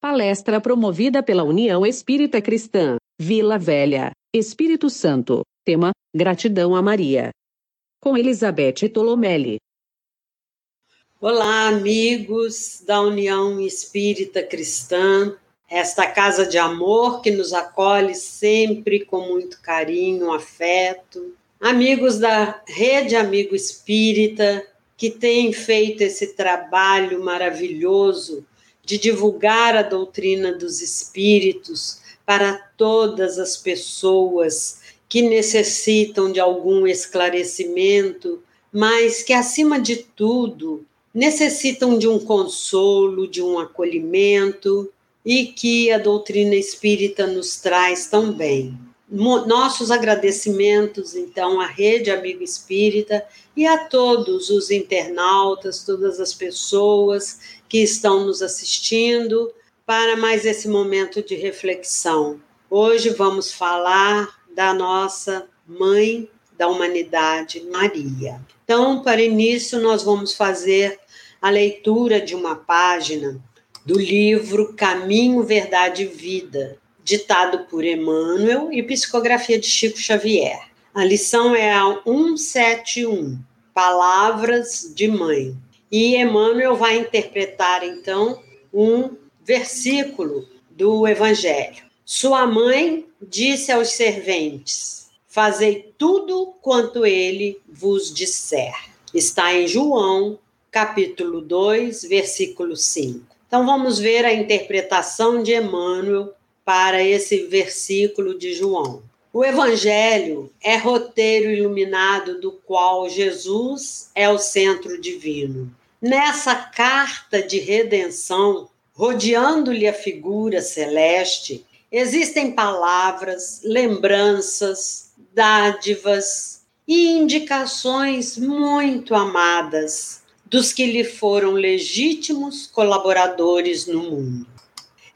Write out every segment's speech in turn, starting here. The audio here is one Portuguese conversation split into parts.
Palestra promovida pela União Espírita Cristã, Vila Velha, Espírito Santo. Tema: Gratidão a Maria. Com Elizabeth Tolomelli. Olá, amigos da União Espírita Cristã, esta casa de amor que nos acolhe sempre com muito carinho, afeto. Amigos da Rede Amigo Espírita, que tem feito esse trabalho maravilhoso de divulgar a doutrina dos espíritos para todas as pessoas que necessitam de algum esclarecimento, mas que, acima de tudo, necessitam de um consolo, de um acolhimento e que a doutrina espírita nos traz também. Nossos agradecimentos, então, à Rede Amigo Espírita e a todos os internautas, todas as pessoas que estão nos assistindo para mais esse momento de reflexão. Hoje vamos falar da nossa mãe da humanidade, Maria. Então, para início, nós vamos fazer a leitura de uma página do livro Caminho, Verdade e Vida, ditado por Emmanuel e psicografia de Chico Xavier. A lição é a 171, Palavras de Mãe. E Emmanuel vai interpretar, então, um versículo do Evangelho. Sua mãe disse aos serventes: Fazei tudo quanto ele vos disser. Está em João, capítulo 2, versículo 5. Então vamos ver a interpretação de Emmanuel para esse versículo de João. O Evangelho é roteiro iluminado do qual Jesus é o centro divino. Nessa carta de redenção, rodeando-lhe a figura celeste, existem palavras, lembranças, dádivas e indicações muito amadas dos que lhe foram legítimos colaboradores no mundo.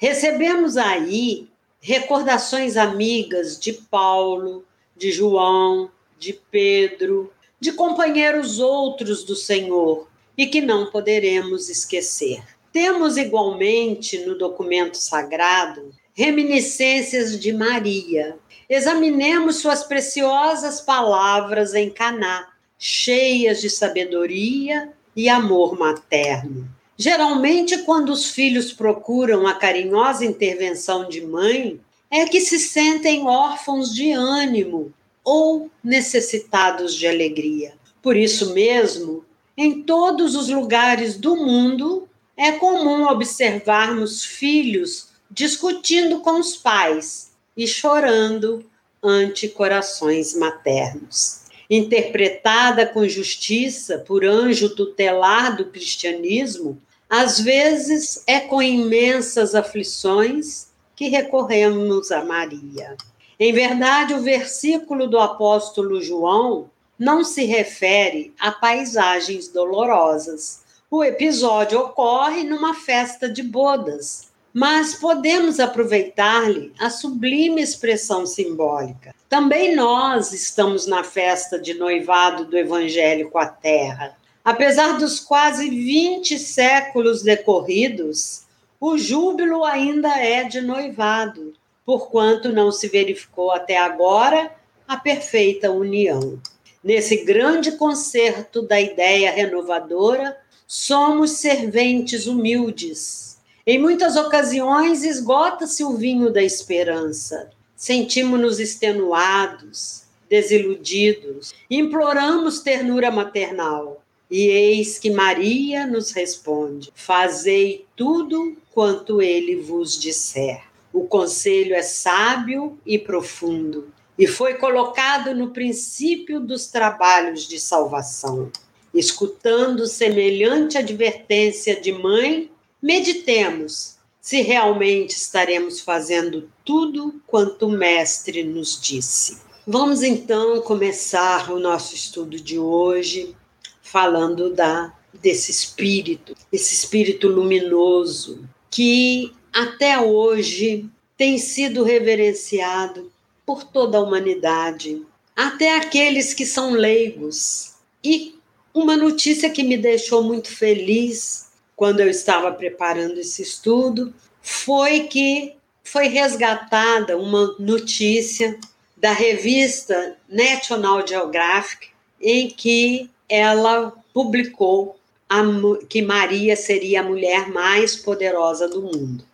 Recebemos aí recordações amigas de Paulo, de João, de Pedro, de companheiros outros do Senhor e que não poderemos esquecer. Temos igualmente no documento sagrado reminiscências de Maria. Examinemos suas preciosas palavras em Caná, cheias de sabedoria e amor materno. Geralmente, quando os filhos procuram a carinhosa intervenção de mãe, é que se sentem órfãos de ânimo ou necessitados de alegria. Por isso mesmo, em todos os lugares do mundo, é comum observarmos filhos discutindo com os pais e chorando ante corações maternos. Interpretada com justiça por anjo tutelar do cristianismo, às vezes é com imensas aflições que recorremos a Maria. Em verdade, o versículo do apóstolo João não se refere a paisagens dolorosas. O episódio ocorre numa festa de bodas, mas podemos aproveitar-lhe a sublime expressão simbólica. Também nós estamos na festa de noivado do Evangelho com a Terra. Apesar dos quase 20 séculos decorridos, o júbilo ainda é de noivado, porquanto não se verificou até agora a perfeita união. Nesse grande concerto da ideia renovadora, somos serventes humildes. Em muitas ocasiões, esgota-se o vinho da esperança. Sentimos-nos extenuados, desiludidos, imploramos ternura maternal. E eis que Maria nos responde: Fazei tudo quanto ele vos disser. O conselho é sábio e profundo e foi colocado no princípio dos trabalhos de salvação. Escutando semelhante advertência de mãe, meditemos se realmente estaremos fazendo tudo quanto o Mestre nos disse. Vamos então começar o nosso estudo de hoje falando da desse espírito, esse espírito luminoso que até hoje tem sido reverenciado por toda a humanidade, até aqueles que são leigos. E uma notícia que me deixou muito feliz quando eu estava preparando esse estudo foi que foi resgatada uma notícia da revista National Geographic em que ela publicou a, que Maria seria a mulher mais poderosa do mundo.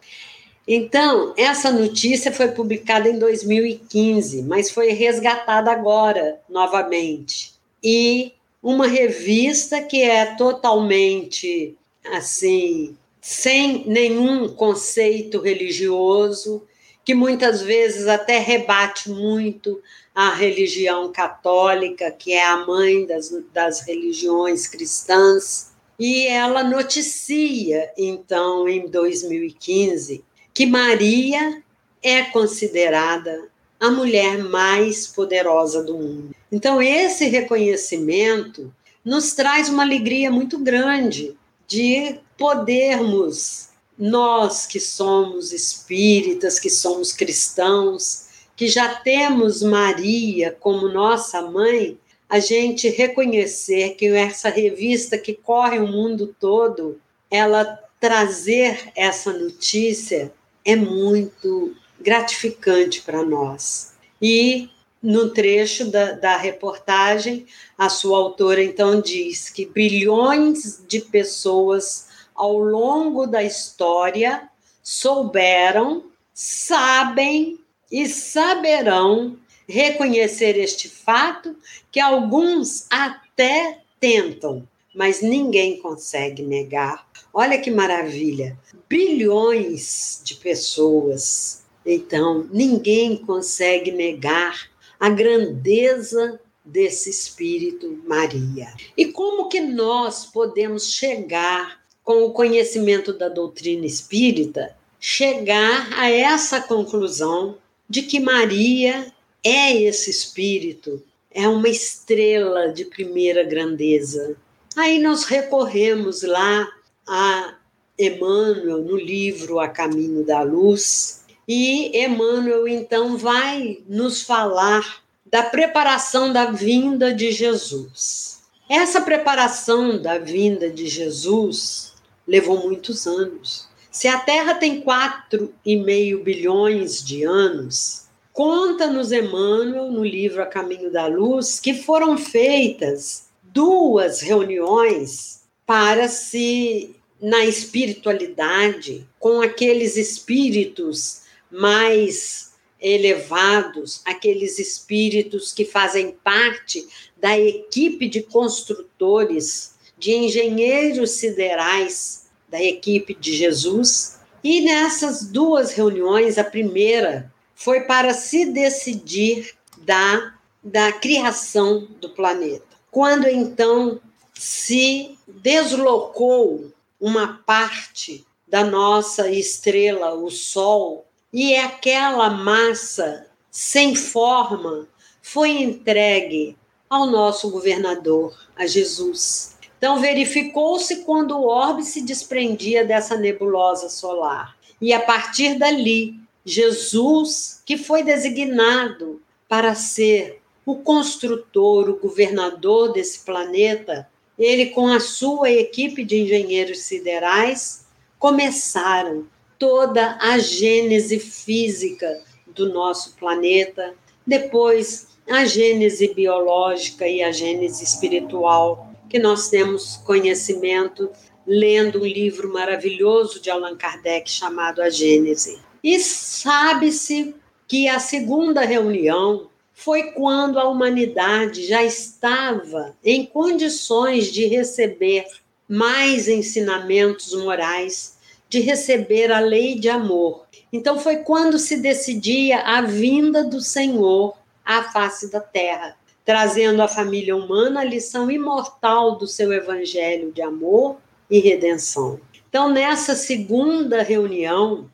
Então, essa notícia foi publicada em 2015, mas foi resgatada agora, novamente. E uma revista que é totalmente assim, sem nenhum conceito religioso, que muitas vezes até rebate muito a religião católica, que é a mãe das, das religiões cristãs. E ela noticia, então, em 2015, que Maria é considerada a mulher mais poderosa do mundo. Então, esse reconhecimento nos traz uma alegria muito grande de podermos, nós que somos espíritas, que somos cristãos, que já temos Maria como nossa mãe, a gente reconhecer que essa revista que corre o mundo todo, ela trazer essa notícia é muito gratificante para nós. E no trecho da, da reportagem, a sua autora então diz que bilhões de pessoas ao longo da história souberam, sabem e saberão reconhecer este fato que alguns até tentam, mas ninguém consegue negar. Olha que maravilha! Bilhões de pessoas. Então, ninguém consegue negar a grandeza desse Espírito Maria. E como que nós podemos chegar, com o conhecimento da doutrina espírita, chegar a essa conclusão de que Maria é esse Espírito, é uma estrela de primeira grandeza, Aí nós recorremos lá a Emmanuel no livro A Caminho da Luz, e Emmanuel então vai nos falar da preparação da vinda de Jesus. Essa preparação da vinda de Jesus levou muitos anos. Se a Terra tem 4,5 bilhões de anos, conta-nos Emmanuel no livro A Caminho da Luz que foram feitas duas reuniões para se, na espiritualidade, com aqueles espíritos mais elevados, aqueles espíritos que fazem parte da equipe de construtores, de engenheiros siderais da equipe de Jesus. E nessas duas reuniões, a primeira foi para se decidir da, da criação do planeta. Quando então se deslocou uma parte da nossa estrela, o Sol, e aquela massa sem forma foi entregue ao nosso governador, a Jesus. Então, verificou-se quando o orbe se desprendia dessa nebulosa solar. E a partir dali, Jesus, que foi designado para ser o construtor, o governador desse planeta, ele com a sua equipe de engenheiros siderais começaram toda a gênese física do nosso planeta, depois a gênese biológica e a gênese espiritual, que nós temos conhecimento lendo um livro maravilhoso de Allan Kardec chamado A Gênese. E sabe-se que a segunda reunião foi quando a humanidade já estava em condições de receber mais ensinamentos morais, de receber a lei de amor. Então foi quando se decidia a vinda do Senhor à face da terra, trazendo à família humana a lição imortal do seu evangelho de amor e redenção. Então, nessa segunda reunião,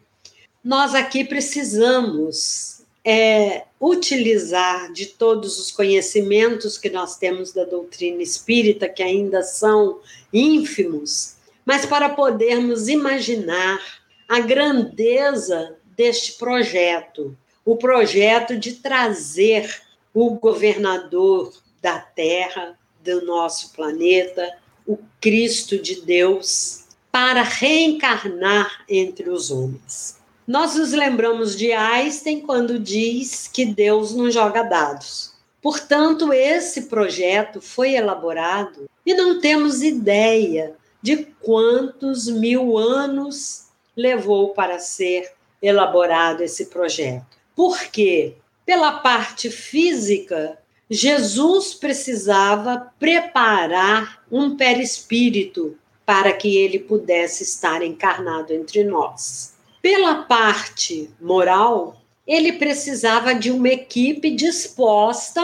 nós aqui precisamos é, utilizar de todos os conhecimentos que nós temos da doutrina espírita, que ainda são ínfimos, mas para podermos imaginar a grandeza deste projeto o projeto de trazer o governador da Terra, do nosso planeta, o Cristo de Deus, para reencarnar entre os homens. Nós nos lembramos de Einstein quando diz que Deus não joga dados. Portanto, esse projeto foi elaborado e não temos ideia de quantos mil anos levou para ser elaborado esse projeto. Por quê? Pela parte física, Jesus precisava preparar um perispírito para que ele pudesse estar encarnado entre nós. Pela parte moral, ele precisava de uma equipe disposta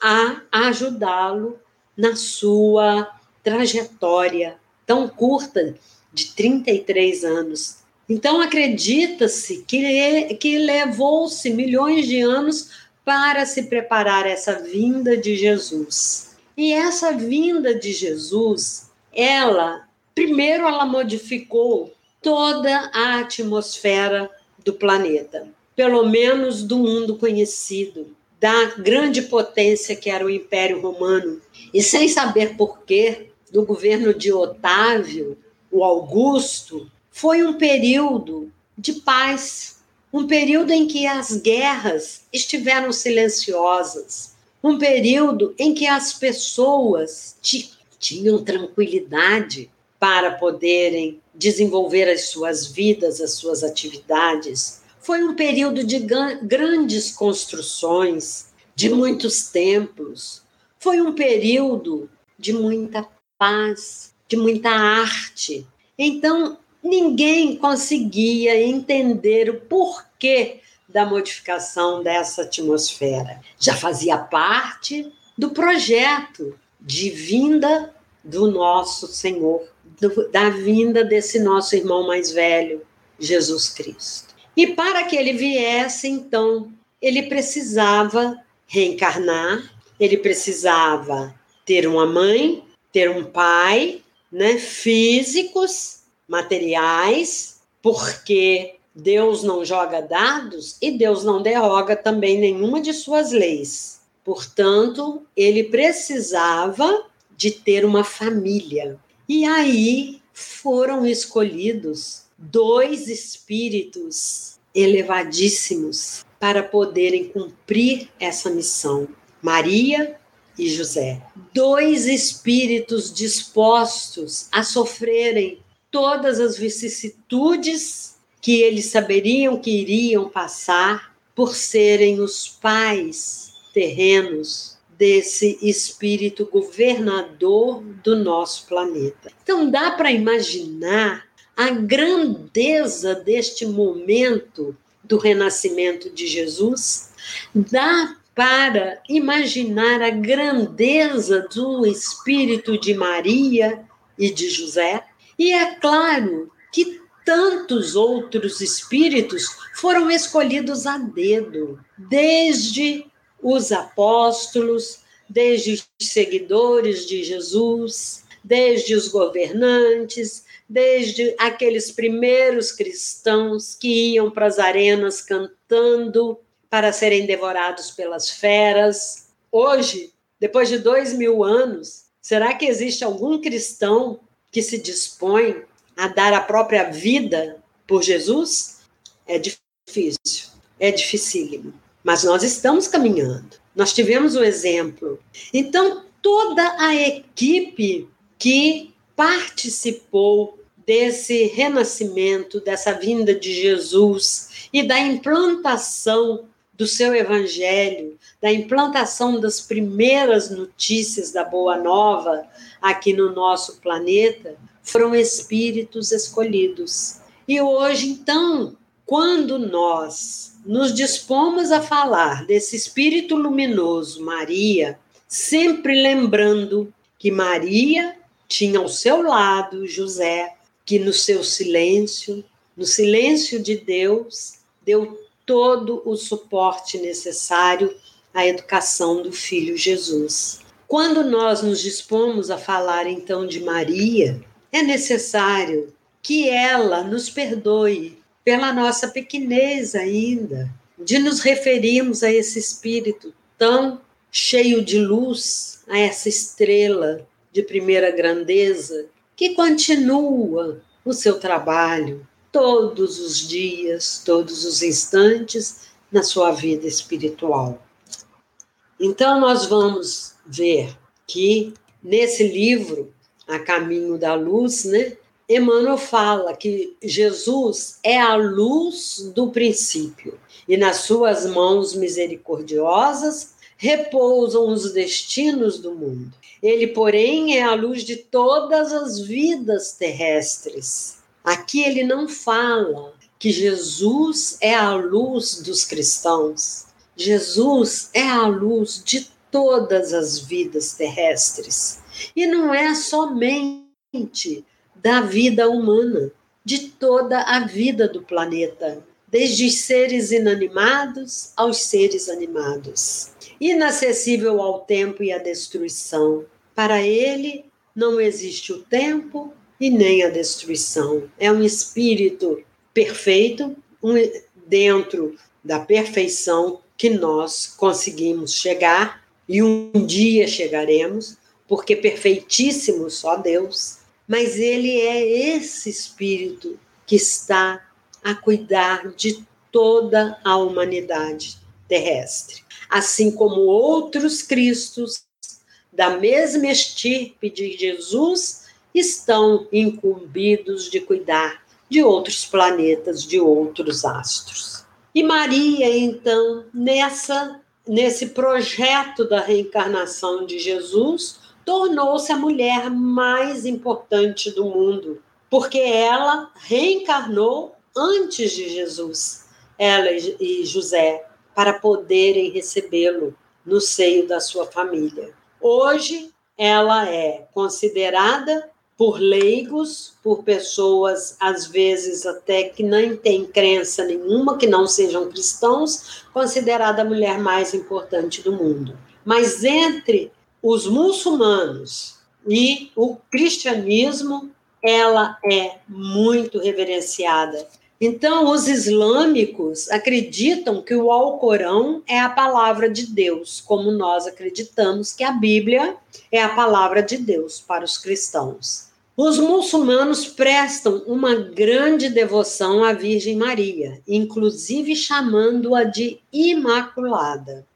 a ajudá-lo na sua trajetória tão curta de 33 anos. Então, acredita-se que, que levou-se milhões de anos para se preparar essa vinda de Jesus. E essa vinda de Jesus, ela, primeiro, ela modificou toda a atmosfera do planeta pelo menos do mundo conhecido, da grande potência que era o Império Romano. E sem saber porquê, do governo de Otávio, o Augusto, foi um período de paz, um período em que as guerras estiveram silenciosas, um período em que as pessoas tinham tranquilidade para poderem desenvolver as suas vidas, as suas atividades, foi um período de grandes construções, de muitos templos. Foi um período de muita paz, de muita arte. Então, ninguém conseguia entender o porquê da modificação dessa atmosfera. Já fazia parte do projeto de vinda do nosso Senhor, do, da vinda desse nosso irmão mais velho, Jesus Cristo. E para que ele viesse, então, ele precisava reencarnar, ele precisava ter uma mãe, ter um pai, né, físicos, materiais, porque Deus não joga dados e Deus não derroga também nenhuma de suas leis. Portanto, ele precisava de ter uma família. E aí foram escolhidos dois espíritos elevadíssimos para poderem cumprir essa missão. Maria e José. Dois espíritos dispostos a sofrerem todas as vicissitudes que eles saberiam que iriam passar por serem os pais terrenos desse espírito governador do nosso planeta. Então dá para imaginar a grandeza deste momento do renascimento de Jesus, dá para imaginar a grandeza do espírito de Maria e de José. E é claro que tantos outros espíritos foram escolhidos a dedo, desde os apóstolos, desde os seguidores de Jesus, desde os governantes, desde aqueles primeiros cristãos que iam para as arenas cantando para serem devorados pelas feras. Hoje, depois de dois mil anos, será que existe algum cristão que se dispõe a dar a própria vida por Jesus? É difícil, é dificílimo. Mas nós estamos caminhando. Nós tivemos o exemplo. Então, toda a equipe que participou desse renascimento, dessa vinda de Jesus e da implantação do seu evangelho, da implantação das primeiras notícias da Boa Nova aqui no nosso planeta, foram espíritos escolhidos. E hoje, então, quando nós nos dispomos a falar desse espírito luminoso, Maria, sempre lembrando que Maria tinha ao seu lado José, que no seu silêncio, no silêncio de Deus, deu todo o suporte necessário à educação do filho Jesus. Quando nós nos dispomos a falar então de Maria, é necessário que ela nos perdoe pela nossa pequenez ainda, de nos referirmos a esse espírito tão cheio de luz, a essa estrela de primeira grandeza que continua o seu trabalho, todos os dias, todos os instantes na sua vida espiritual. Então, nós vamos ver que nesse livro, A Caminho da Luz, né, Emmanuel fala que Jesus é a luz do princípio e nas suas mãos misericordiosas repousam os destinos do mundo. Ele, porém, é a luz de todas as vidas terrestres. Aqui ele não fala que Jesus é a luz dos cristãos. Jesus é a luz de todas as vidas terrestres. E não é somente da vida humana, de toda a vida do planeta, desde os seres inanimados aos seres animados inacessível ao tempo e à destruição. Para ele não existe o tempo e nem a destruição. É um espírito perfeito, um, dentro da perfeição que nós conseguimos chegar e um dia chegaremos, porque perfeitíssimo só Deus, mas ele é esse espírito que está a cuidar de toda a humanidade terrestre assim como outros Cristos da mesma estirpe de Jesus estão incumbidos de cuidar de outros planetas, de outros astros. E Maria, então, nessa nesse projeto da reencarnação de Jesus, tornou-se a mulher mais importante do mundo, porque ela reencarnou antes de Jesus, ela e José, para poderem recebê-lo no seio da sua família. Hoje, ela é considerada por leigos, por pessoas, às vezes até que nem têm crença nenhuma, que não sejam cristãos, considerada a mulher mais importante do mundo. Mas entre os muçulmanos e o cristianismo, ela é muito reverenciada então, os islâmicos acreditam que o Alcorão é a palavra de Deus, como nós acreditamos que a Bíblia é a palavra de Deus para os cristãos. Os muçulmanos prestam uma grande devoção à Virgem Maria, inclusive chamando-a de Imaculada.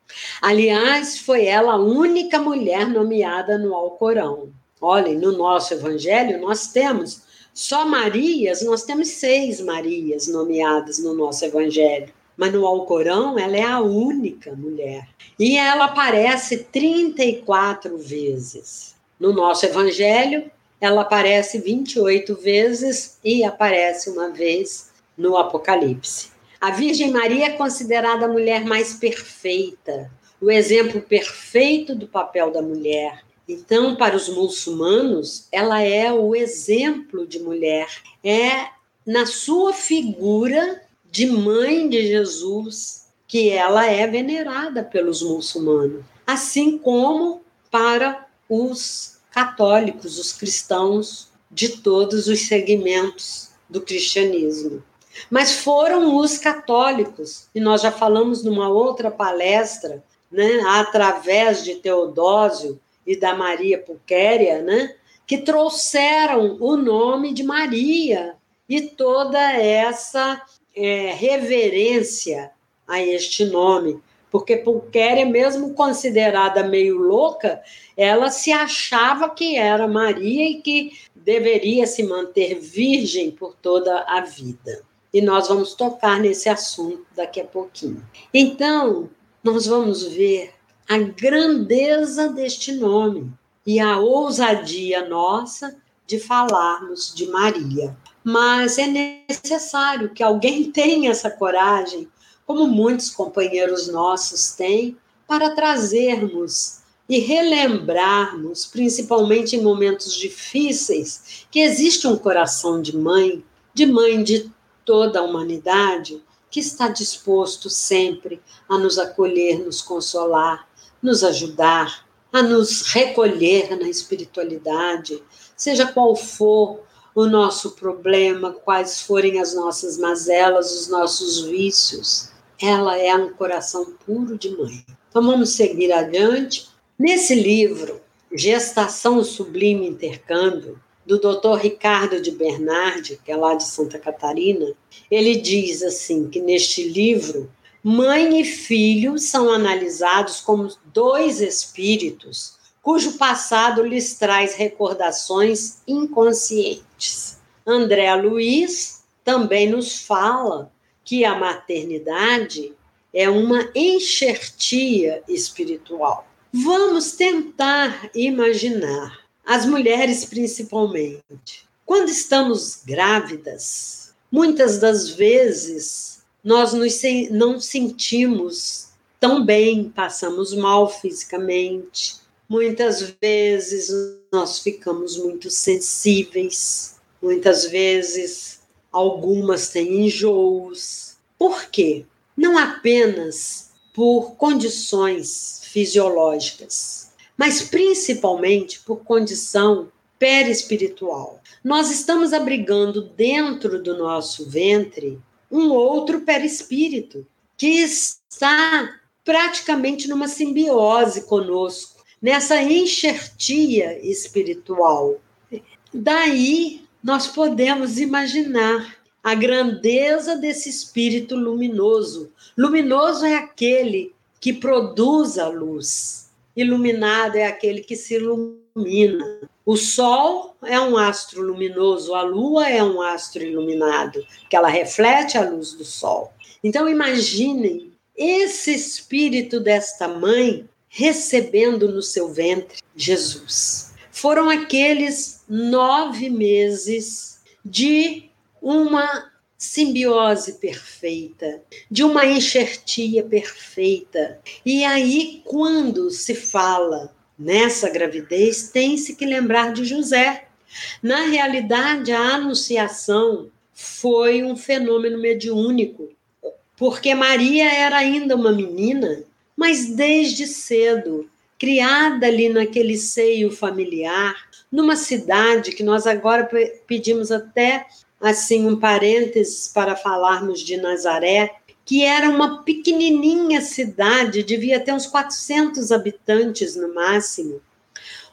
Aliás, foi ela a única mulher nomeada no Alcorão. Olhem, no nosso evangelho nós temos só Marias, nós temos seis Marias nomeadas no nosso Evangelho. Mas no Alcorão, ela é a única mulher. E ela aparece 34 vezes. No nosso Evangelho, ela aparece 28 vezes e aparece uma vez no Apocalipse. A Virgem Maria é considerada a mulher mais perfeita, o exemplo perfeito do papel da mulher. Então, para os muçulmanos, ela é o exemplo de mulher, é na sua figura de mãe de Jesus que ela é venerada pelos muçulmanos, assim como para os católicos, os cristãos de todos os segmentos do cristianismo. Mas foram os católicos, e nós já falamos numa outra palestra, né, através de Teodósio, e da Maria Pulquéria, né, que trouxeram o nome de Maria e toda essa é, reverência a este nome, porque Pulquéria, mesmo considerada meio louca, ela se achava que era Maria e que deveria se manter virgem por toda a vida. E nós vamos tocar nesse assunto daqui a pouquinho. Então, nós vamos ver a grandeza deste nome e a ousadia nossa de falarmos de Maria. Mas é necessário que alguém tenha essa coragem, como muitos companheiros nossos têm, para trazermos e relembrarmos, principalmente em momentos difíceis, que existe um coração de mãe, de mãe de toda a humanidade, que está disposto sempre a nos acolher, nos consolar, nos ajudar a nos recolher na espiritualidade, seja qual for o nosso problema, quais forem as nossas mazelas, os nossos vícios. Ela é um coração puro de mãe. Então vamos seguir adiante. Nesse livro, Gestação Sublime Intercâmbio, do Dr. Ricardo de Bernardi, que é lá de Santa Catarina, ele diz assim que neste livro mãe e filho são analisados como dois espíritos cujo passado lhes traz recordações inconscientes. André Luiz também nos fala que a maternidade é uma enxertia espiritual. Vamos tentar imaginar, as mulheres principalmente, quando estamos grávidas, muitas das vezes nós nos, não sentimos tão bem, passamos mal fisicamente. Muitas vezes nós ficamos muito sensíveis, muitas vezes algumas têm enjoos. Por quê? Não apenas por condições fisiológicas, mas principalmente por condição perispiritual. Nós estamos abrigando dentro do nosso ventre um outro perispírito que está praticamente numa simbiose conosco, nessa enxertia espiritual. Daí nós podemos imaginar a grandeza desse espírito luminoso. Luminoso é aquele que produz a luz. Iluminado é aquele que se ilumina. O Sol é um astro luminoso, a Lua é um astro iluminado, que ela reflete a luz do Sol. Então imaginem esse espírito desta mãe recebendo no seu ventre Jesus. Foram aqueles nove meses de uma simbiose perfeita, de uma enxertia perfeita. E aí, quando se fala nessa gravidez, tem-se que lembrar de José. Na realidade, a anunciação foi um fenômeno mediúnico, porque Maria era ainda uma menina, mas desde cedo, criada ali naquele seio familiar, numa cidade que nós agora pedimos até assim um parênteses para falarmos de Nazaré, que era uma pequenininha cidade, devia ter uns 400 habitantes no máximo,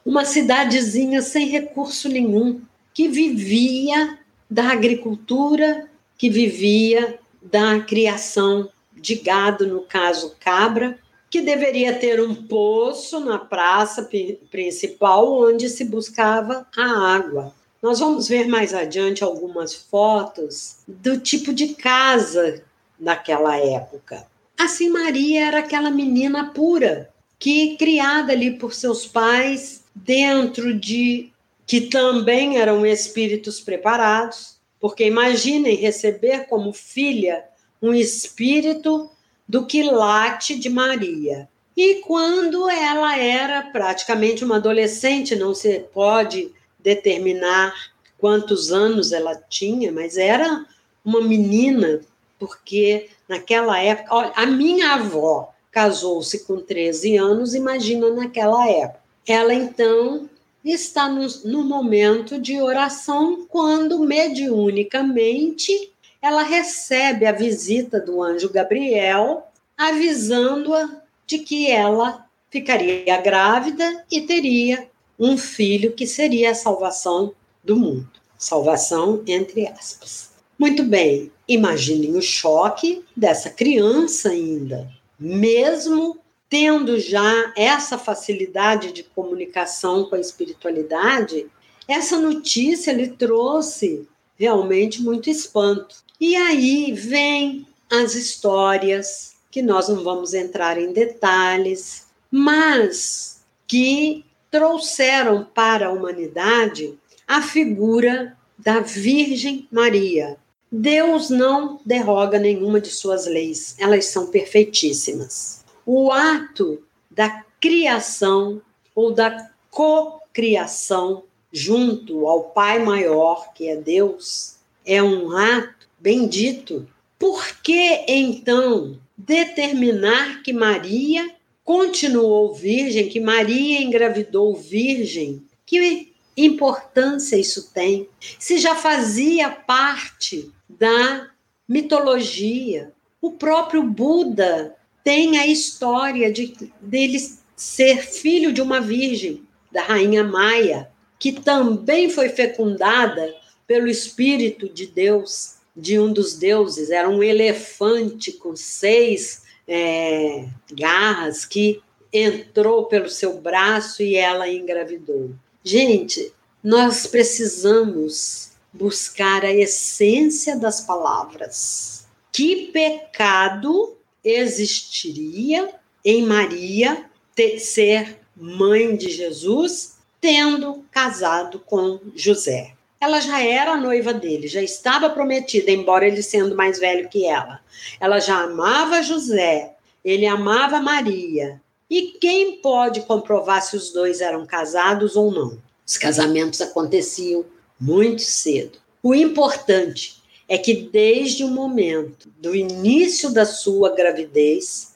uma cidadezinha sem recurso nenhum, que vivia da agricultura, que vivia da criação de gado, no caso cabra, que deveria ter um poço na praça principal onde se buscava a água. Nós vamos ver mais adiante algumas fotos do tipo de casa daquela época. Assim, Maria era aquela menina pura, que criada ali por seus pais, dentro de que também eram espíritos preparados, porque imaginem receber como filha um espírito do quilate de Maria. E quando ela era praticamente uma adolescente, não se pode determinar quantos anos ela tinha, mas era uma menina, porque naquela época, olha, a minha avó casou-se com 13 anos, imagina naquela época. Ela então está no, no momento de oração quando mediunicamente ela recebe a visita do anjo Gabriel, avisando-a de que ela ficaria grávida e teria um filho que seria a salvação do mundo. Salvação entre aspas. Muito bem, imaginem o choque dessa criança ainda, mesmo tendo já essa facilidade de comunicação com a espiritualidade, essa notícia lhe trouxe realmente muito espanto. E aí vem as histórias, que nós não vamos entrar em detalhes, mas que trouxeram para a humanidade a figura da Virgem Maria. Deus não derroga nenhuma de suas leis, elas são perfeitíssimas. O ato da criação ou da cocriação junto ao Pai maior, que é Deus, é um ato bendito. Por que então determinar que Maria continuou virgem, que Maria engravidou virgem, que importância isso tem? Se já fazia parte da mitologia, o próprio Buda tem a história de dele ser filho de uma virgem, da rainha Maia, que também foi fecundada pelo Espírito de Deus, de um dos deuses. Era um elefante com seis é, garras que entrou pelo seu braço e ela engravidou. Gente, nós precisamos buscar a essência das palavras. Que pecado existiria em Maria ter, ser mãe de Jesus, tendo casado com José? Ela já era noiva dele, já estava prometida, embora ele sendo mais velho que ela. Ela já amava José, ele amava Maria. E quem pode comprovar se os dois eram casados ou não? Os casamentos aconteciam muito cedo. O importante é que desde o momento do início da sua gravidez,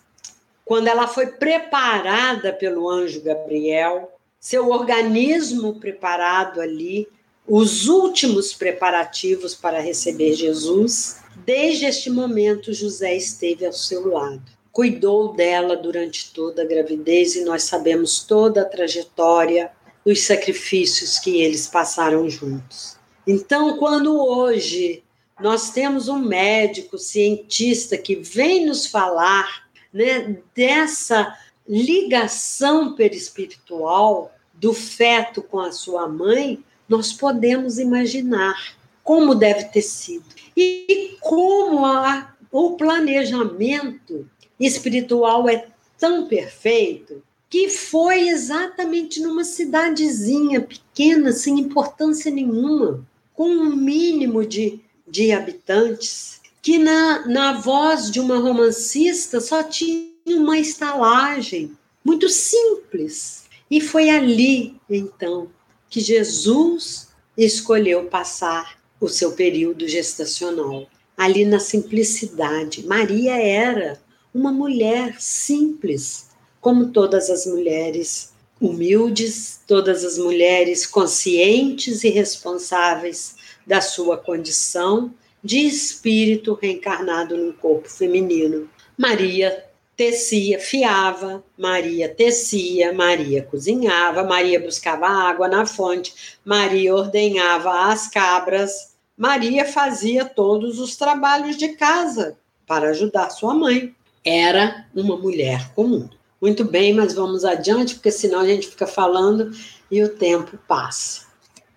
quando ela foi preparada pelo anjo Gabriel, seu organismo preparado ali, os últimos preparativos para receber Jesus, desde este momento José esteve ao seu lado. Cuidou dela durante toda a gravidez e nós sabemos toda a trajetória, os sacrifícios que eles passaram juntos. Então, quando hoje nós temos um médico cientista que vem nos falar né, dessa ligação perispiritual do feto com a sua mãe, nós podemos imaginar como deve ter sido e como a, o planejamento espiritual é tão perfeito que foi exatamente numa cidadezinha pequena, sem importância nenhuma, com um mínimo de, de habitantes, que na, na voz de uma romancista só tinha uma estalagem muito simples. E foi ali, então, que Jesus escolheu passar o seu período gestacional. Ali na simplicidade. Maria era uma mulher simples, como todas as mulheres humildes, todas as mulheres conscientes e responsáveis da sua condição de espírito reencarnado num corpo feminino. Maria tecia, fiava, Maria tecia, Maria cozinhava, Maria buscava água na fonte, Maria ordenhava as cabras, Maria fazia todos os trabalhos de casa para ajudar sua mãe. Era uma mulher comum. Muito bem, mas vamos adiante, porque senão a gente fica falando e o tempo passa.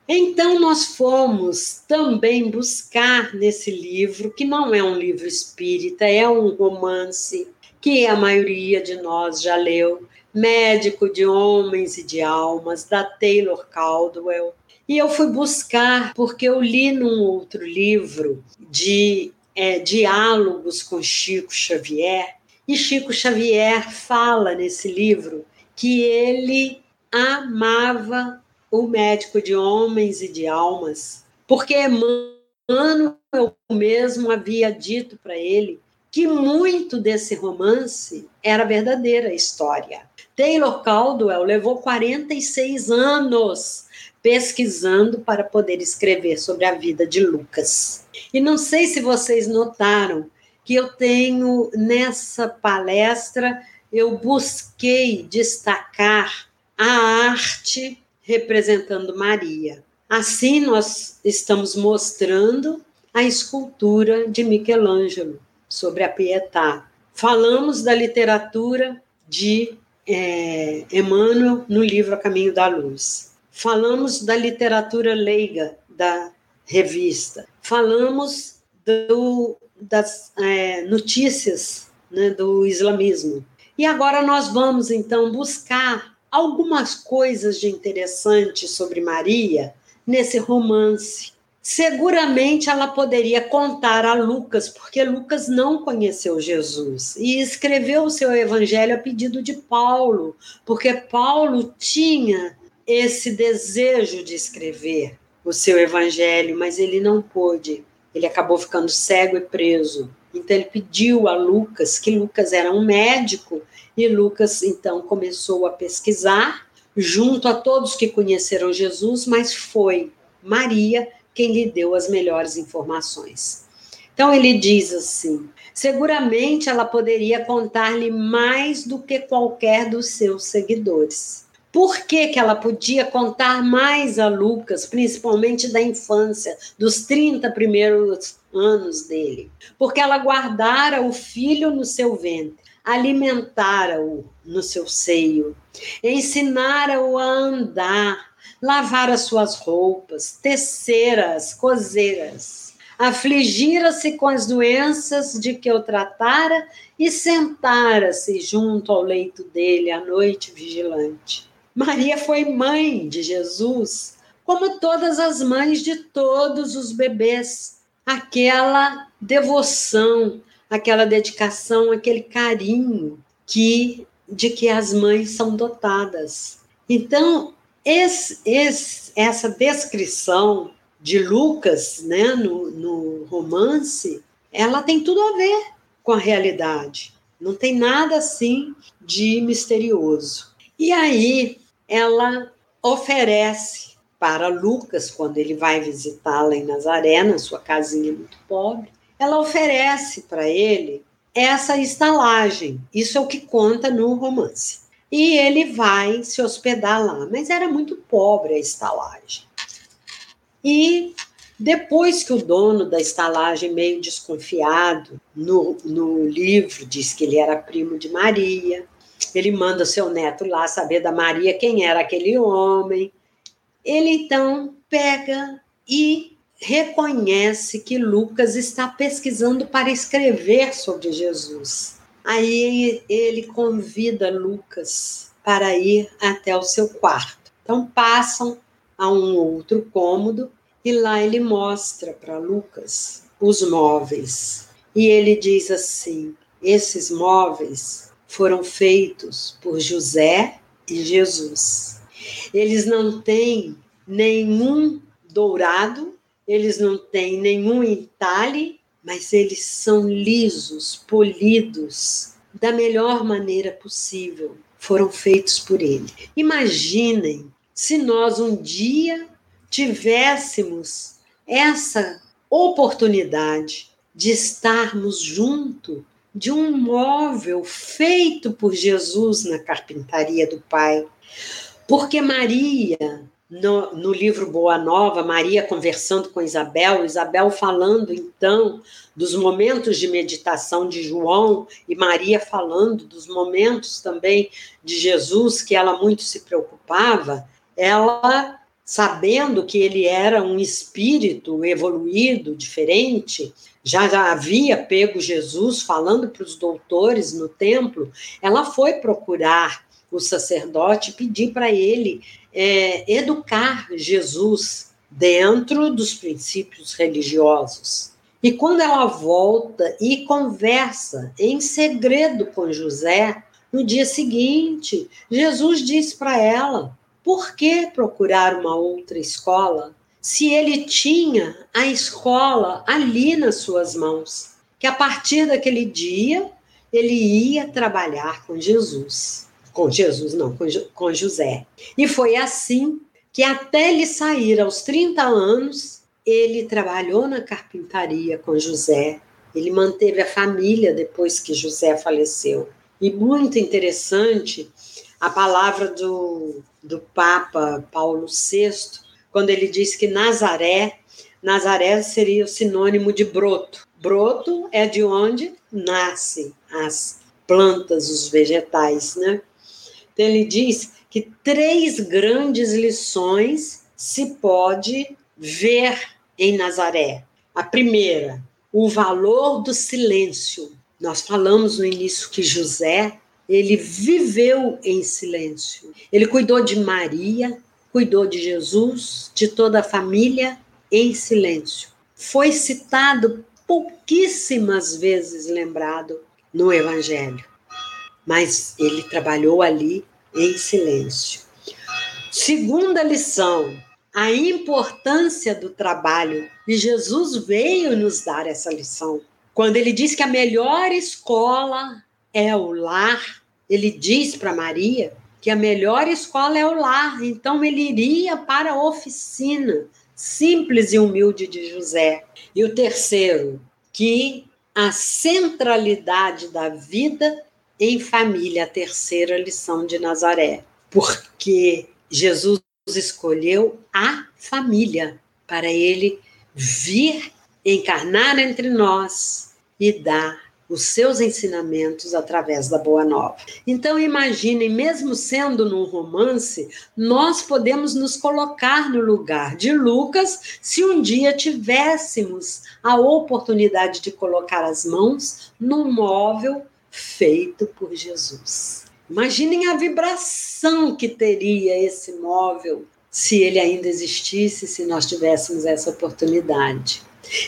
Então, nós fomos também buscar nesse livro, que não é um livro espírita, é um romance que a maioria de nós já leu, Médico de Homens e de Almas, da Taylor Caldwell. E eu fui buscar, porque eu li num outro livro de é, diálogos com Chico Xavier, e Chico Xavier fala nesse livro que ele amava o médico de homens e de almas, porque Emmanuel mesmo havia dito para ele que muito desse romance era verdadeira história. Taylor Caldwell levou 46 anos pesquisando para poder escrever sobre a vida de Lucas. E não sei se vocês notaram que eu tenho nessa palestra, eu busquei destacar a arte representando Maria. Assim, nós estamos mostrando a escultura de Michelangelo sobre a Pietà. Falamos da literatura de é, Emmanuel no livro A Caminho da Luz. Falamos da literatura leiga da revista. Falamos do, das é, notícias né, do islamismo. E agora nós vamos então buscar algumas coisas de interessante sobre Maria nesse romance Seguramente ela poderia contar a Lucas, porque Lucas não conheceu Jesus e escreveu o seu evangelho a pedido de Paulo, porque Paulo tinha esse desejo de escrever o seu evangelho, mas ele não pôde. Ele acabou ficando cego e preso. Então ele pediu a Lucas, que Lucas era um médico, e Lucas então começou a pesquisar junto a todos que conheceram Jesus, mas foi Maria quem lhe deu as melhores informações. Então ele diz assim: seguramente ela poderia contar-lhe mais do que qualquer dos seus seguidores. Por que, que ela podia contar mais a Lucas, principalmente da infância, dos 30 primeiros anos dele? Porque ela guardara o filho no seu ventre, alimentara-o no seu seio, ensinara-o a andar, lavar as suas roupas, tecer as cozeiras, afligira-se com as doenças de que o tratara e sentara-se junto ao leito dele à noite vigilante. Maria foi mãe de Jesus, como todas as mães de todos os bebês. Aquela devoção, aquela dedicação, aquele carinho que de que as mães são dotadas. Então, esse, esse, essa descrição de Lucas né, no, no romance, ela tem tudo a ver com a realidade. Não tem nada assim de misterioso. E aí ela oferece para Lucas, quando ele vai visitá-la em Nazaré, na sua casinha muito pobre, ela oferece para ele essa estalagem. Isso é o que conta no romance. E ele vai se hospedar lá, mas era muito pobre a estalagem. E depois que o dono da estalagem, meio desconfiado, no, no livro diz que ele era primo de Maria, ele manda seu neto lá saber da Maria quem era aquele homem. Ele então pega e reconhece que Lucas está pesquisando para escrever sobre Jesus. Aí ele convida Lucas para ir até o seu quarto. Então passam a um outro cômodo e lá ele mostra para Lucas os móveis. E ele diz assim: esses móveis foram feitos por José e Jesus. Eles não têm nenhum dourado eles não têm nenhum entalhe, mas eles são lisos, polidos, da melhor maneira possível. Foram feitos por ele. Imaginem se nós um dia tivéssemos essa oportunidade de estarmos junto de um móvel feito por Jesus na carpintaria do Pai. Porque Maria no, no, livro Boa Nova, Maria conversando com Isabel, Isabel falando então dos momentos de meditação de João e Maria falando dos momentos também de Jesus que ela muito se preocupava, ela sabendo que ele era um espírito evoluído, diferente, já, havia pego Jesus falando para os doutores no templo, ela foi procurar o sacerdote pedir para ele é, educar Jesus dentro dos princípios religiosos. E quando ela volta e conversa em segredo com José, no dia seguinte, Jesus diz para ela: por que procurar uma outra escola se ele tinha a escola ali nas suas mãos? Que a partir daquele dia ele ia trabalhar com Jesus com Jesus, não, com, com José. E foi assim que até ele sair aos 30 anos, ele trabalhou na carpintaria com José. Ele manteve a família depois que José faleceu. E muito interessante a palavra do, do Papa Paulo VI, quando ele diz que Nazaré, Nazaré seria o sinônimo de broto. Broto é de onde nascem as plantas, os vegetais, né? Então, ele diz que três grandes lições se pode ver em Nazaré. A primeira, o valor do silêncio. Nós falamos no início que José, ele viveu em silêncio. Ele cuidou de Maria, cuidou de Jesus, de toda a família em silêncio. Foi citado pouquíssimas vezes lembrado no evangelho mas ele trabalhou ali em silêncio. Segunda lição, a importância do trabalho. E Jesus veio nos dar essa lição. Quando ele diz que a melhor escola é o lar, ele diz para Maria que a melhor escola é o lar. Então ele iria para a oficina simples e humilde de José. E o terceiro, que a centralidade da vida em família, a terceira lição de Nazaré. porque Jesus escolheu a família para ele vir encarnar entre nós e dar os seus ensinamentos através da Boa Nova. Então, imaginem, mesmo sendo num romance, nós podemos nos colocar no lugar de Lucas se um dia tivéssemos a oportunidade de colocar as mãos num móvel feito por Jesus. Imaginem a vibração que teria esse móvel se ele ainda existisse, se nós tivéssemos essa oportunidade.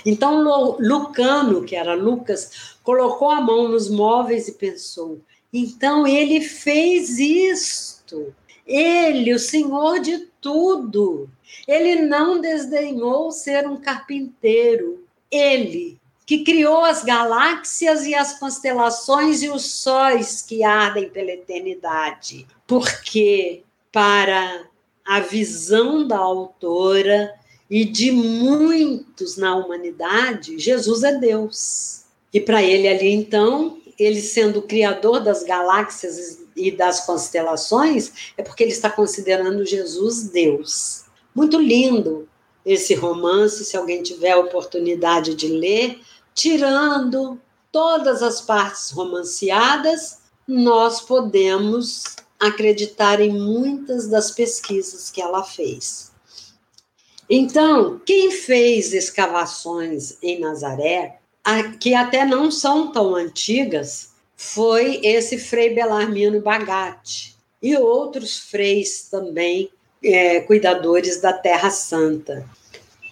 Então, Lucano, que era Lucas, colocou a mão nos móveis e pensou: então ele fez isto. Ele, o Senhor de tudo. Ele não desdenhou ser um carpinteiro. Ele, que criou as galáxias e as constelações e os sóis que ardem pela eternidade. Porque, para a visão da autora e de muitos na humanidade, Jesus é Deus. E para ele ali, então, ele sendo o criador das galáxias e das constelações, é porque ele está considerando Jesus Deus. Muito lindo esse romance, se alguém tiver a oportunidade de ler, tirando todas as partes romanceadas, nós podemos acreditar em muitas das pesquisas que ela fez. Então, quem fez escavações em Nazaré que até não são tão antigas, foi esse Frei Belarmino Bagatti e outros freis também é, cuidadores da Terra Santa.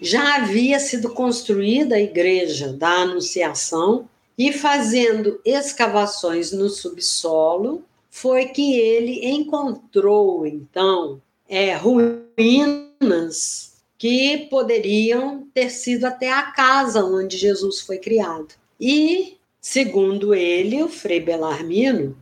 Já havia sido construída a igreja da Anunciação e fazendo escavações no subsolo foi que ele encontrou então é, ruínas que poderiam ter sido até a casa onde Jesus foi criado. E, segundo ele, o Frei Belarmino,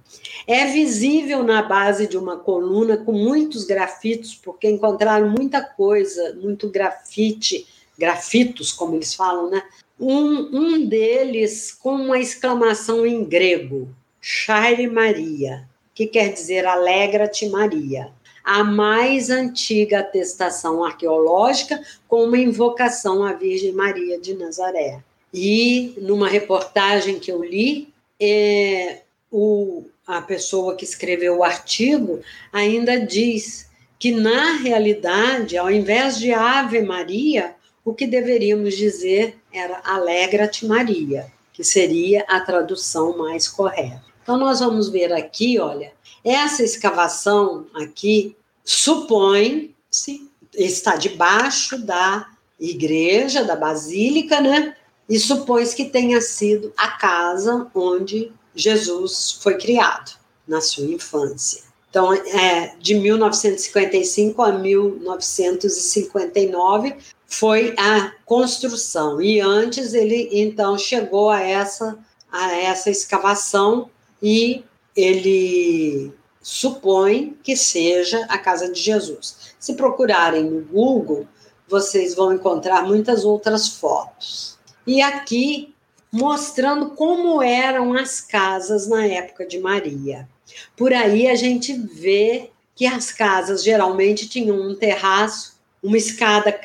é visível na base de uma coluna com muitos grafitos, porque encontraram muita coisa, muito grafite, grafitos, como eles falam, né? Um, um deles com uma exclamação em grego, Shire Maria, que quer dizer alegra-te Maria a mais antiga atestação arqueológica com uma invocação à Virgem Maria de Nazaré. E numa reportagem que eu li, é, o, a pessoa que escreveu o artigo ainda diz que, na realidade, ao invés de Ave Maria, o que deveríamos dizer era Alegra-te Maria, que seria a tradução mais correta. Então, nós vamos ver aqui, olha, essa escavação aqui supõe-se está debaixo da igreja, da basílica, né? E supõe-se que tenha sido a casa onde Jesus foi criado na sua infância. Então, é, de 1955 a 1959 foi a construção e antes ele então chegou a essa a essa escavação e ele supõe que seja a casa de Jesus. Se procurarem no Google, vocês vão encontrar muitas outras fotos. E aqui mostrando como eram as casas na época de Maria. Por aí a gente vê que as casas geralmente tinham um terraço, uma escada,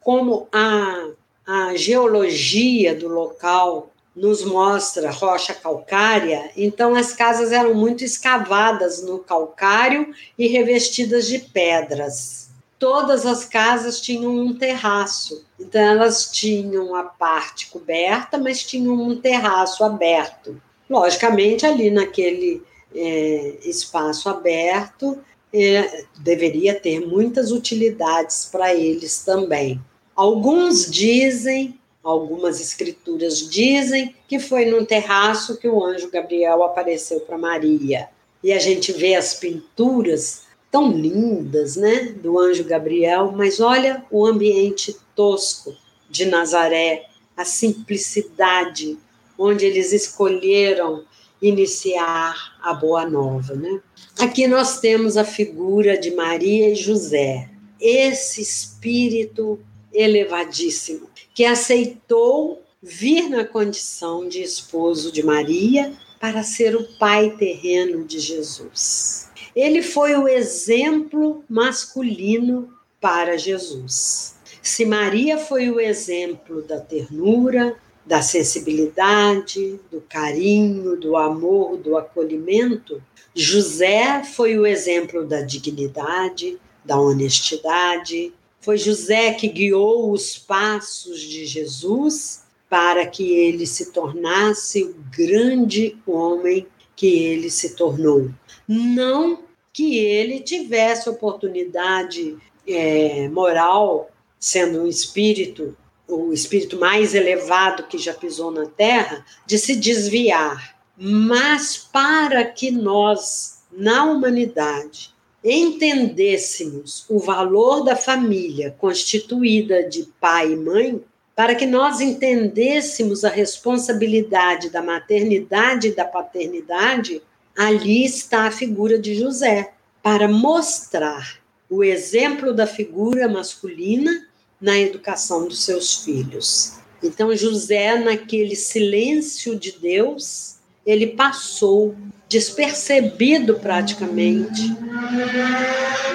como a, a geologia do local nos mostra rocha calcária, então as casas eram muito escavadas no calcário e revestidas de pedras. Todas as casas tinham um terraço, então elas tinham a parte coberta, mas tinham um terraço aberto. Logicamente, ali naquele é, espaço aberto, é, deveria ter muitas utilidades para eles também. Alguns dizem Algumas escrituras dizem que foi num terraço que o anjo Gabriel apareceu para Maria. E a gente vê as pinturas tão lindas, né, do anjo Gabriel, mas olha o ambiente tosco de Nazaré, a simplicidade onde eles escolheram iniciar a boa nova, né? Aqui nós temos a figura de Maria e José, esse espírito elevadíssimo que aceitou vir na condição de esposo de Maria para ser o pai terreno de Jesus. Ele foi o exemplo masculino para Jesus. Se Maria foi o exemplo da ternura, da sensibilidade, do carinho, do amor, do acolhimento, José foi o exemplo da dignidade, da honestidade. Foi José que guiou os passos de Jesus para que ele se tornasse o grande homem que ele se tornou. Não que ele tivesse oportunidade é, moral, sendo um espírito, o espírito mais elevado que já pisou na terra, de se desviar. Mas para que nós, na humanidade, entendêssemos o valor da família constituída de pai e mãe, para que nós entendêssemos a responsabilidade da maternidade e da paternidade, ali está a figura de José, para mostrar o exemplo da figura masculina na educação dos seus filhos. Então, José, naquele silêncio de Deus, ele passou despercebido praticamente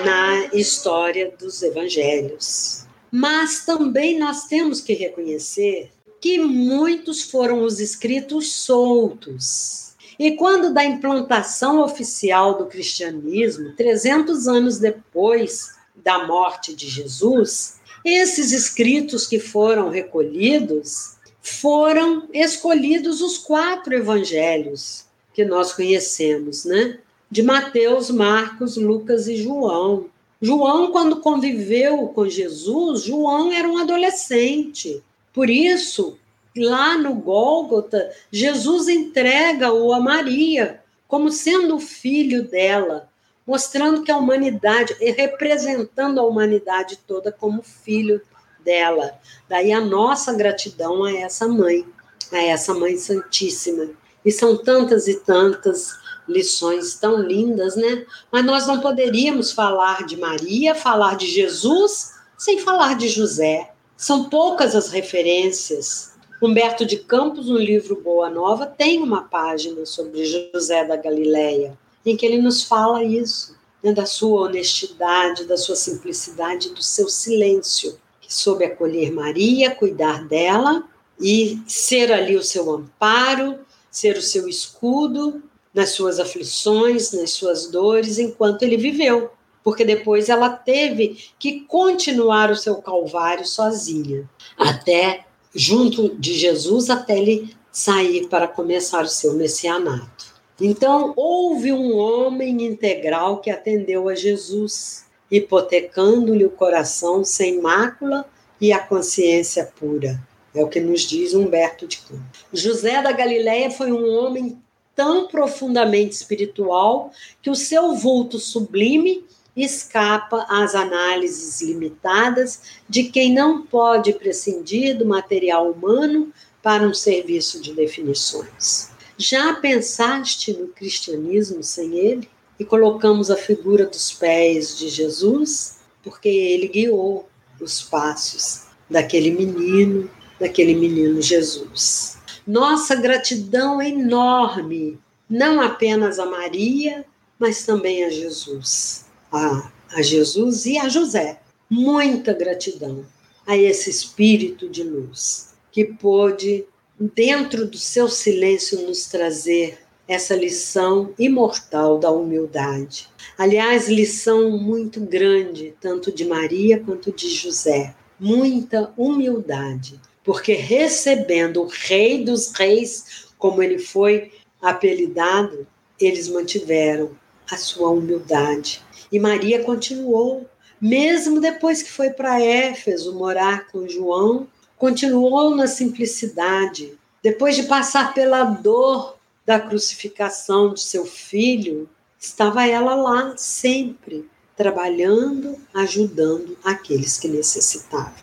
na história dos evangelhos. Mas também nós temos que reconhecer que muitos foram os escritos soltos. E quando da implantação oficial do cristianismo, 300 anos depois da morte de Jesus, esses escritos que foram recolhidos foram escolhidos os quatro evangelhos que nós conhecemos, né? De Mateus, Marcos, Lucas e João. João, quando conviveu com Jesus, João era um adolescente. Por isso, lá no Gólgota, Jesus entrega-o a Maria como sendo o filho dela, mostrando que a humanidade, representando a humanidade toda como filho dela. Daí a nossa gratidão a essa mãe, a essa mãe santíssima. E são tantas e tantas lições tão lindas, né? Mas nós não poderíamos falar de Maria, falar de Jesus, sem falar de José. São poucas as referências. Humberto de Campos, no livro Boa Nova, tem uma página sobre José da Galileia, em que ele nos fala isso, né, da sua honestidade, da sua simplicidade, do seu silêncio, que soube acolher Maria, cuidar dela e ser ali o seu amparo, ser o seu escudo nas suas aflições, nas suas dores, enquanto ele viveu, porque depois ela teve que continuar o seu calvário sozinha, até junto de Jesus, até ele sair para começar o seu messianato. Então, houve um homem integral que atendeu a Jesus, hipotecando-lhe o coração sem mácula e a consciência pura. É o que nos diz Humberto de Campos. José da Galileia foi um homem tão profundamente espiritual que o seu vulto sublime escapa às análises limitadas de quem não pode prescindir do material humano para um serviço de definições. Já pensaste no cristianismo sem ele? E colocamos a figura dos pés de Jesus, porque ele guiou os passos daquele menino daquele menino Jesus. Nossa gratidão é enorme, não apenas a Maria, mas também a Jesus, a, a Jesus e a José. Muita gratidão a esse espírito de luz que pôde, dentro do seu silêncio, nos trazer essa lição imortal da humildade. Aliás, lição muito grande, tanto de Maria quanto de José. Muita humildade porque recebendo o Rei dos Reis, como ele foi apelidado, eles mantiveram a sua humildade. E Maria continuou, mesmo depois que foi para Éfeso morar com João, continuou na simplicidade. Depois de passar pela dor da crucificação de seu filho, estava ela lá sempre, trabalhando, ajudando aqueles que necessitavam.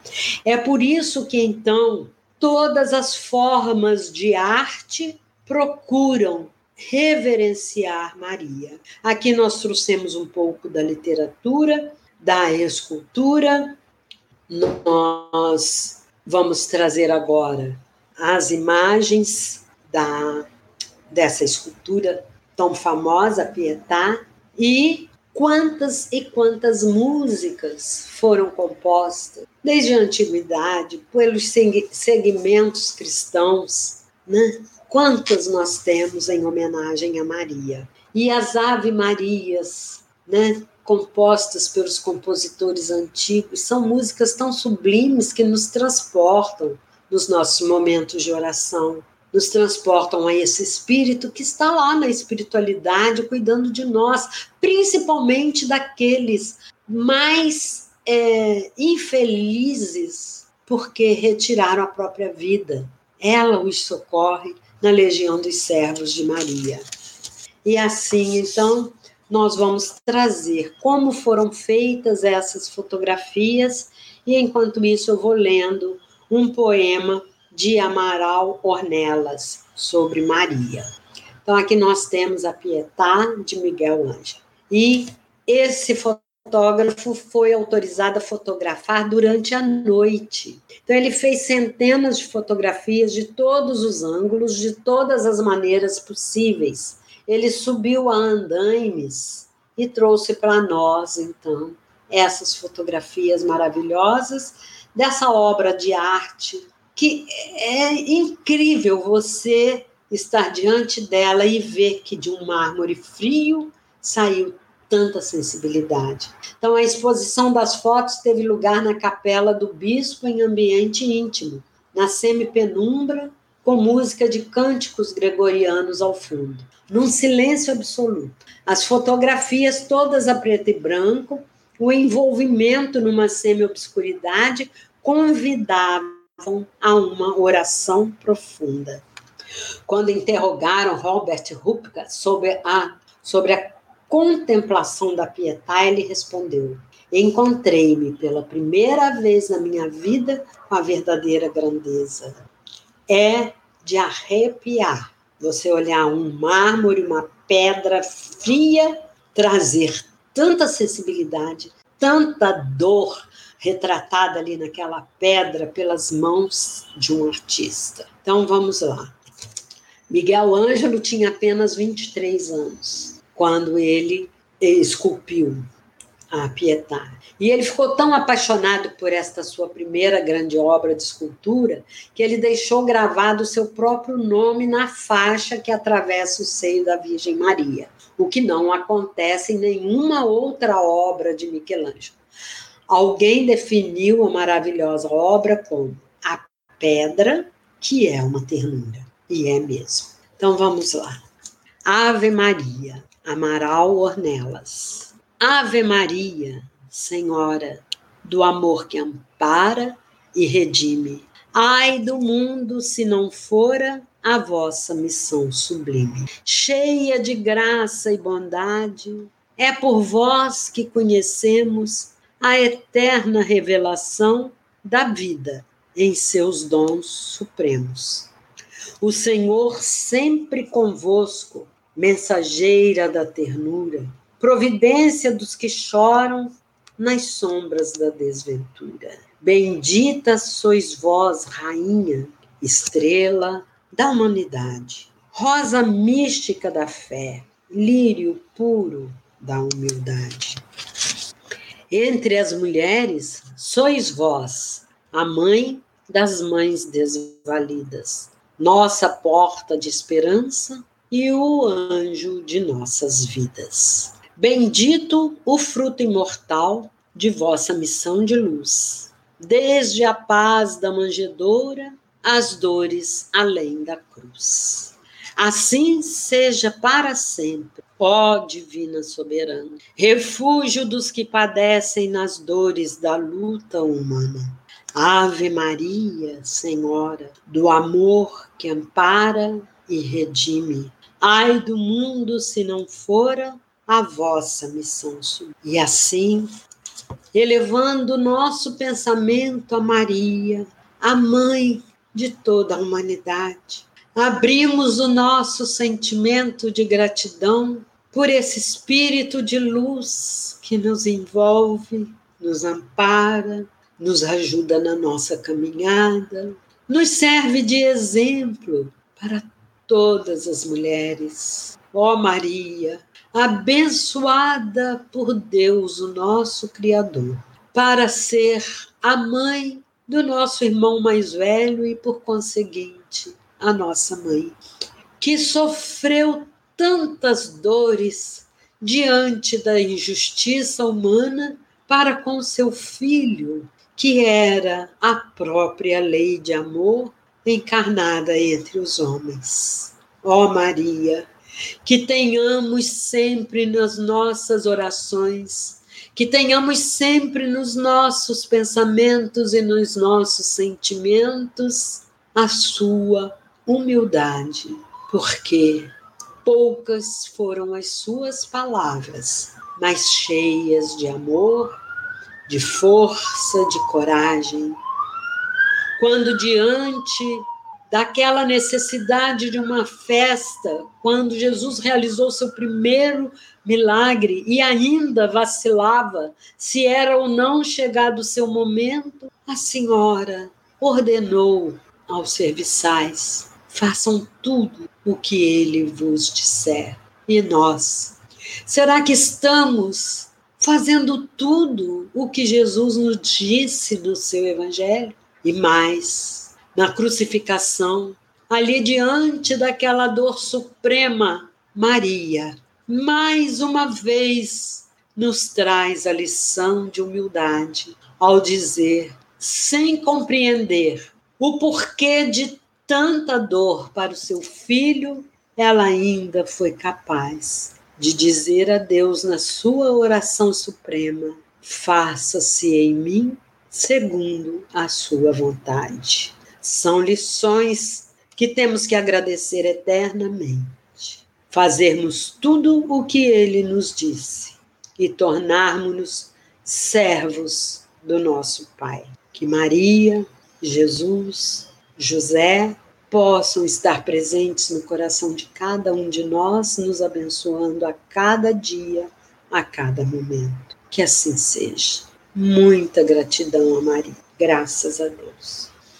É por isso que então todas as formas de arte procuram reverenciar Maria. Aqui nós trouxemos um pouco da literatura, da escultura. Nós vamos trazer agora as imagens da dessa escultura tão famosa, Pietà, E quantas e quantas músicas foram compostas desde a antiguidade pelos segmentos cristãos, né? Quantas nós temos em homenagem a Maria? E as Ave Marias, né? compostas pelos compositores antigos, são músicas tão sublimes que nos transportam nos nossos momentos de oração, nos transportam a esse espírito que está lá na espiritualidade, cuidando de nós, principalmente daqueles mais é, infelizes, porque retiraram a própria vida. Ela os socorre na legião dos servos de Maria. E assim, então, nós vamos trazer como foram feitas essas fotografias, e enquanto isso eu vou lendo um poema de Amaral Ornelas sobre Maria. Então aqui nós temos a Pietà de Miguel Ângelo. E esse fotógrafo foi autorizado a fotografar durante a noite. Então ele fez centenas de fotografias de todos os ângulos, de todas as maneiras possíveis ele subiu a andaimes e trouxe para nós, então, essas fotografias maravilhosas dessa obra de arte que é incrível você estar diante dela e ver que de um mármore frio saiu tanta sensibilidade. Então, a exposição das fotos teve lugar na capela do bispo em ambiente íntimo, na semi-penumbra, com música de cânticos gregorianos ao fundo num silêncio absoluto. As fotografias todas a preto e branco, o envolvimento numa semi-obscuridade convidavam a uma oração profunda. Quando interrogaram Robert Rupka sobre a, sobre a contemplação da Pietà, ele respondeu: Encontrei-me pela primeira vez na minha vida com a verdadeira grandeza. É de arrepiar você olhar um mármore, uma pedra fria, trazer tanta sensibilidade, tanta dor retratada ali naquela pedra pelas mãos de um artista. Então vamos lá. Miguel Ângelo tinha apenas 23 anos quando ele esculpiu a Pietà. E ele ficou tão apaixonado por esta sua primeira grande obra de escultura que ele deixou gravado o seu próprio nome na faixa que atravessa o seio da Virgem Maria, o que não acontece em nenhuma outra obra de Michelangelo. Alguém definiu a maravilhosa obra como a pedra que é uma ternura, e é mesmo. Então vamos lá. Ave Maria, Amaral Ornelas. Ave Maria, Senhora, do amor que ampara e redime. Ai do mundo se não fora a vossa missão sublime. Cheia de graça e bondade, é por vós que conhecemos a eterna revelação da vida em seus dons supremos. O Senhor sempre convosco, mensageira da ternura, providência dos que choram nas sombras da desventura. Bendita sois vós, rainha, estrela da humanidade, rosa mística da fé, lírio puro da humildade. Entre as mulheres, sois vós, a mãe das mães desvalidas, nossa porta de esperança e o anjo de nossas vidas. Bendito o fruto imortal de vossa missão de luz, desde a paz da manjedoura às dores além da cruz. Assim seja para sempre, ó Divina Soberana, refúgio dos que padecem nas dores da luta humana. Ave Maria, Senhora, do amor que ampara e redime. Ai do mundo se não fora a vossa missão E assim, elevando nosso pensamento a Maria, a mãe de toda a humanidade, abrimos o nosso sentimento de gratidão por esse espírito de luz que nos envolve, nos ampara, nos ajuda na nossa caminhada, nos serve de exemplo para todas as mulheres. Ó Maria, abençoada por Deus, o nosso Criador, para ser a mãe do nosso irmão mais velho e, por conseguinte, a nossa mãe, que sofreu tantas dores diante da injustiça humana para com seu filho, que era a própria lei de amor encarnada entre os homens. Ó oh Maria, que tenhamos sempre nas nossas orações, que tenhamos sempre nos nossos pensamentos e nos nossos sentimentos a sua humildade, porque poucas foram as suas palavras, mas cheias de amor, de força, de coragem. Quando diante daquela necessidade de uma festa, quando Jesus realizou seu primeiro milagre e ainda vacilava se era ou não chegado o seu momento, a senhora ordenou aos serviçais: façam tudo o que ele vos disser. E nós? Será que estamos fazendo tudo o que Jesus nos disse no seu evangelho? E mais, na crucificação, ali diante daquela dor suprema, Maria, mais uma vez, nos traz a lição de humildade ao dizer, sem compreender o porquê de tanta dor para o seu filho, ela ainda foi capaz de dizer a Deus na sua oração suprema: faça-se em mim segundo a sua vontade. São lições que temos que agradecer eternamente. Fazermos tudo o que ele nos disse e tornarmos-nos servos do nosso Pai. Que Maria, Jesus, José possam estar presentes no coração de cada um de nós, nos abençoando a cada dia, a cada momento. Que assim seja. Muita gratidão a Maria. Graças a Deus.